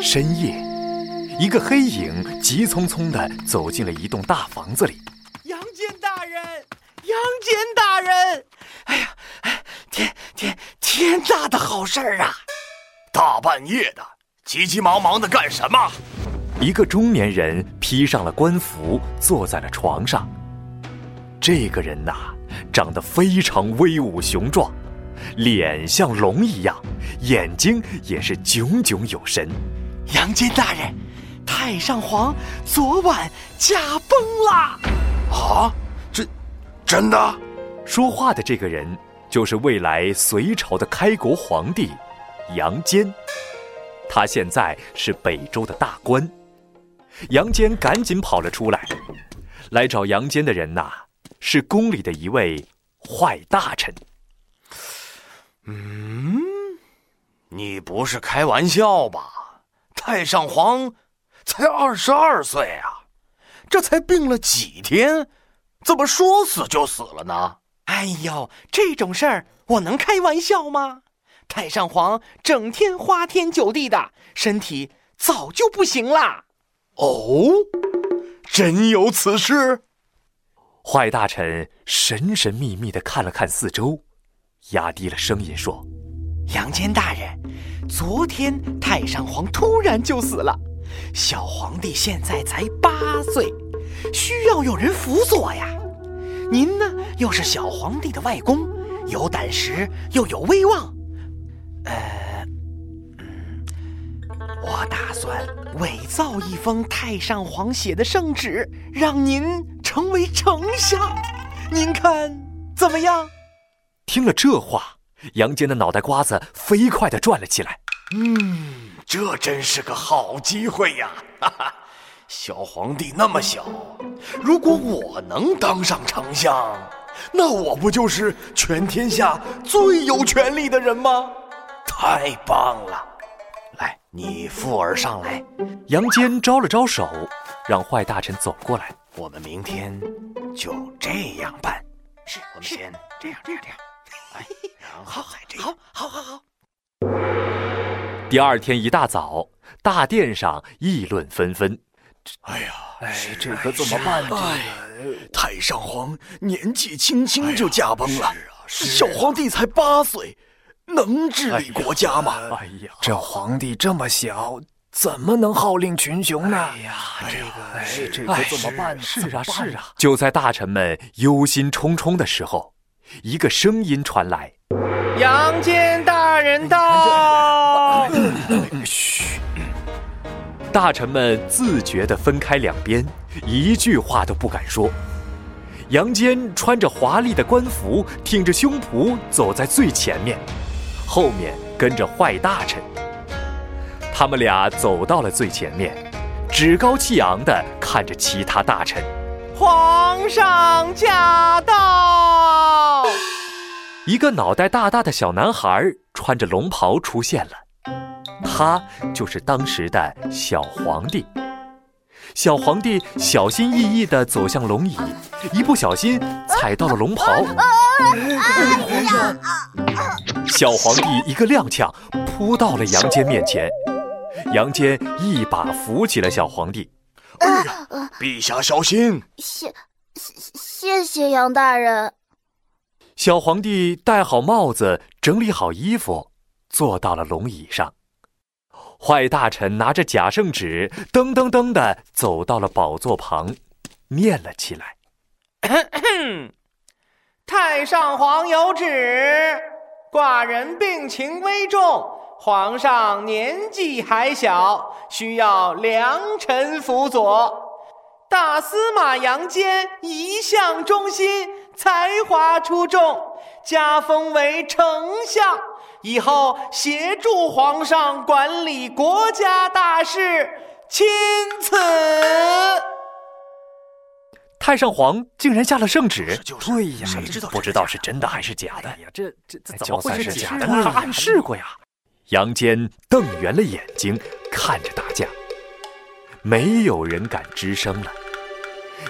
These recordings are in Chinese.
深夜，一个黑影急匆匆地走进了一栋大房子里。杨戬大人，杨戬大人！哎呀，天天天大的好事儿啊！大半夜的，急急忙忙的干什么？一个中年人披上了官服，坐在了床上。这个人呐，长得非常威武雄壮，脸像龙一样，眼睛也是炯炯有神。杨坚大人，太上皇昨晚驾崩了。啊，这真的？说话的这个人就是未来隋朝的开国皇帝杨坚，他现在是北周的大官。杨坚赶紧跑了出来，来找杨坚的人呐。是宫里的一位坏大臣。嗯，你不是开玩笑吧？太上皇才二十二岁啊，这才病了几天，怎么说死就死了呢？哎呦，这种事儿我能开玩笑吗？太上皇整天花天酒地的，身体早就不行了。哦，真有此事？坏大臣神神秘秘的看了看四周，压低了声音说：“杨坚大人，昨天太上皇突然就死了，小皇帝现在才八岁，需要有人辅佐呀。您呢，又是小皇帝的外公，有胆识又有威望，呃，嗯，我打算伪造一封太上皇写的圣旨，让您。”成为丞相，您看怎么样？听了这话，杨坚的脑袋瓜子飞快地转了起来。嗯，这真是个好机会呀！哈哈，小皇帝那么小，如果我能当上丞相，那我不就是全天下最有权力的人吗？太棒了！来，你附耳上来。杨坚招了招手，让坏大臣走过来。我们明天就这样办，是，我们先这样，这样，这样，哎，然后再这样，好，好，好，好。第二天一大早，大殿上议论纷纷。哎呀，哎，这可怎么办呢？太上皇年纪轻轻就驾崩了，小皇帝才八岁，能治理国家吗？哎呀，这皇帝这么小。怎么能号令群雄呢？哎呀，这个，哎，这可怎么办呢？是啊，是啊。就在大臣们忧心忡忡的时候，一个声音传来：“杨坚大人到。”嘘。大臣们自觉地分开两边，一句话都不敢说。杨坚穿着华丽的官服，挺着胸脯走在最前面，后面跟着坏大臣。他们俩走到了最前面，趾高气昂地看着其他大臣。皇上驾到！一个脑袋大大的小男孩穿着龙袍出现了，他就是当时的小皇帝。小皇帝小心翼翼地走向龙椅，一不小心踩到了龙袍。小皇帝一个踉跄，扑到了杨坚面前。杨坚一把扶起了小皇帝。哎呀，陛下小心！谢谢谢谢杨大人。小皇帝戴好帽子，整理好衣服，坐到了龙椅上。坏大臣拿着假圣旨，噔噔噔的走到了宝座旁，念了起来：“ 太上皇有旨，寡人病情危重。”皇上年纪还小，需要良臣辅佐。大司马杨坚一向忠心，才华出众，加封为丞相，以后协助皇上管理国家大事。钦此。太上皇竟然下了圣旨，对呀，谁知道不知道是真的还是假的？呀，这这这怎么会是假的？他暗示过呀。杨坚瞪圆了眼睛看着大家，没有人敢吱声了。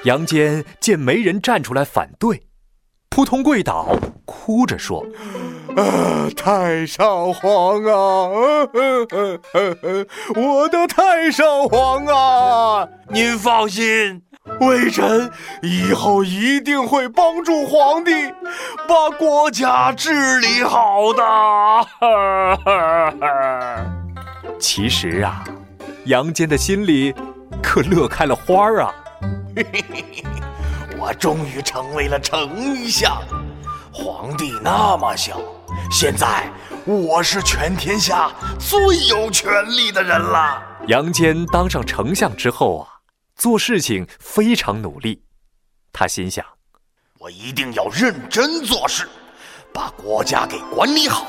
杨坚见没人站出来反对，扑通跪倒，哭着说：“呃，太上皇啊，我的太上皇啊！您放心，微臣以后一定会帮助皇帝把国家治理好的。其实啊，杨坚的心里可乐开了花儿啊！我终于成为了丞相，皇帝那么小，现在我是全天下最有权力的人了。杨坚当上丞相之后啊，做事情非常努力。他心想：我一定要认真做事，把国家给管理好，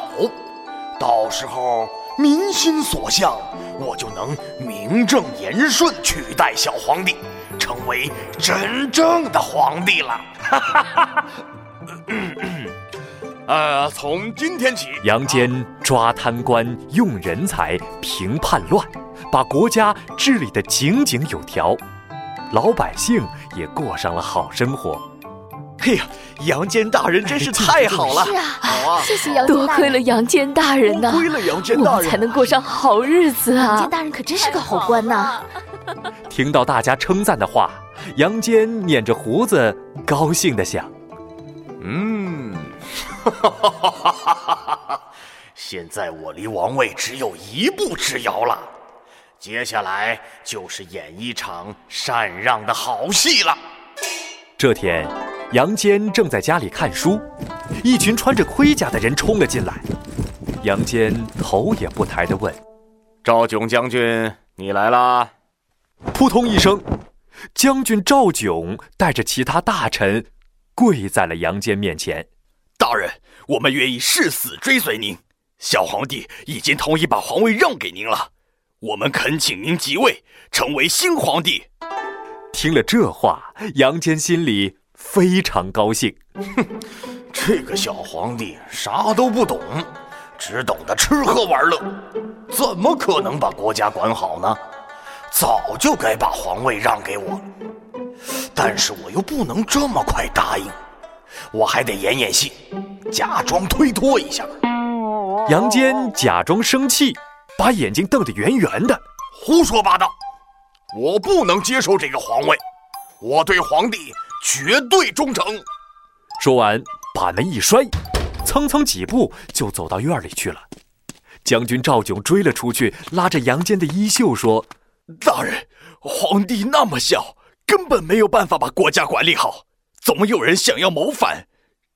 到时候。民心所向，我就能名正言顺取代小皇帝，成为真正的皇帝了。哈哈哈哈呃，从今天起，杨坚抓贪官、用人才、平叛乱，把国家治理得井井有条，老百姓也过上了好生活。哎呀，杨坚大人真是太好了！是啊，谢谢杨坚多亏了杨坚大人呐，多亏了杨坚大人，才能过上好日子啊！杨坚大人可真是个好官呐！听到大家称赞的话，杨坚捻着胡子，高兴的想：“嗯，哈哈哈哈哈哈！现在我离王位只有一步之遥了，接下来就是演一场禅让的好戏了。”这天。杨坚正在家里看书，一群穿着盔甲的人冲了进来。杨坚头也不抬地问：“赵炯将军，你来啦？”扑通一声，将军赵炯带着其他大臣跪在了杨坚面前。大人，我们愿意誓死追随您。小皇帝已经同意把皇位让给您了，我们恳请您即位，成为新皇帝。听了这话，杨坚心里。非常高兴，哼，这个小皇帝啥都不懂，只懂得吃喝玩乐，怎么可能把国家管好呢？早就该把皇位让给我了，但是我又不能这么快答应，我还得演演戏，假装推脱一下。杨坚假装生气，把眼睛瞪得圆圆的，胡说八道！我不能接受这个皇位，我对皇帝。绝对忠诚。说完，把门一摔，蹭蹭几步就走到院里去了。将军赵炯追了出去，拉着杨坚的衣袖说：“大人，皇帝那么小，根本没有办法把国家管理好。总有人想要谋反，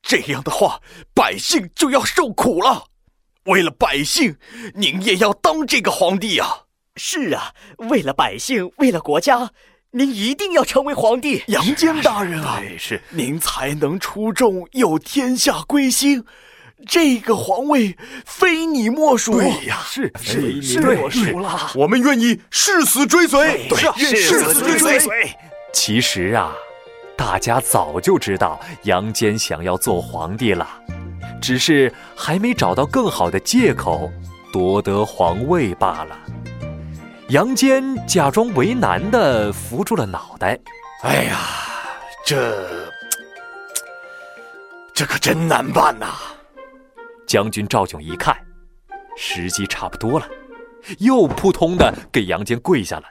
这样的话，百姓就要受苦了。为了百姓，您也要当这个皇帝啊！是啊，为了百姓，为了国家。”您一定要成为皇帝，杨坚大人啊！是您才能出众，有天下归心。这个皇位非你莫属。对呀，是非你莫属了。我们愿意誓死追随。对，誓死追随。其实啊，大家早就知道杨坚想要做皇帝了，只是还没找到更好的借口夺得皇位罢了。杨坚假装为难的扶住了脑袋。哎呀，这这可真难办呐！将军赵炯一看，时机差不多了，又扑通的给杨坚跪下了，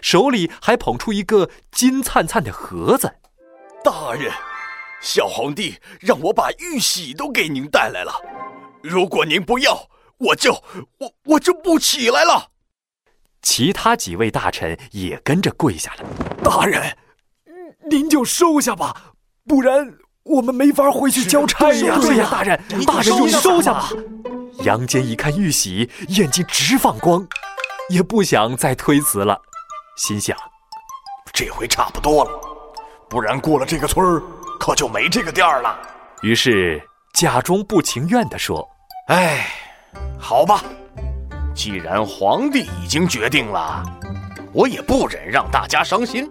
手里还捧出一个金灿灿的盒子。大人，小皇帝让我把玉玺都给您带来了，如果您不要，我就我我就不起来了。其他几位大臣也跟着跪下了。大人，您就收下吧，不然我们没法回去交差呀。对呀，大人，大人就收下吧。杨坚一看玉玺，眼睛直放光，也不想再推辞了，心想：这回差不多了，不然过了这个村儿，可就没这个店了。于是假装不情愿地说：“哎，好吧。”既然皇帝已经决定了，我也不忍让大家伤心，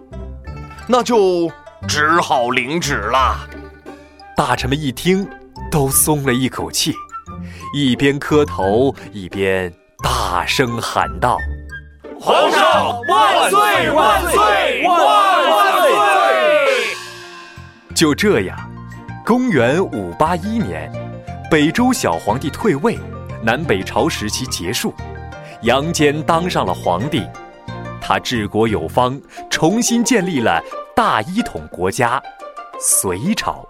那就只好领旨了。大臣们一听，都松了一口气，一边磕头一边大声喊道：“皇上万岁万岁万万岁！”就这样，公元五八一年，北周小皇帝退位，南北朝时期结束，杨坚当上了皇帝。他治国有方，重新建立了大一统国家——隋朝。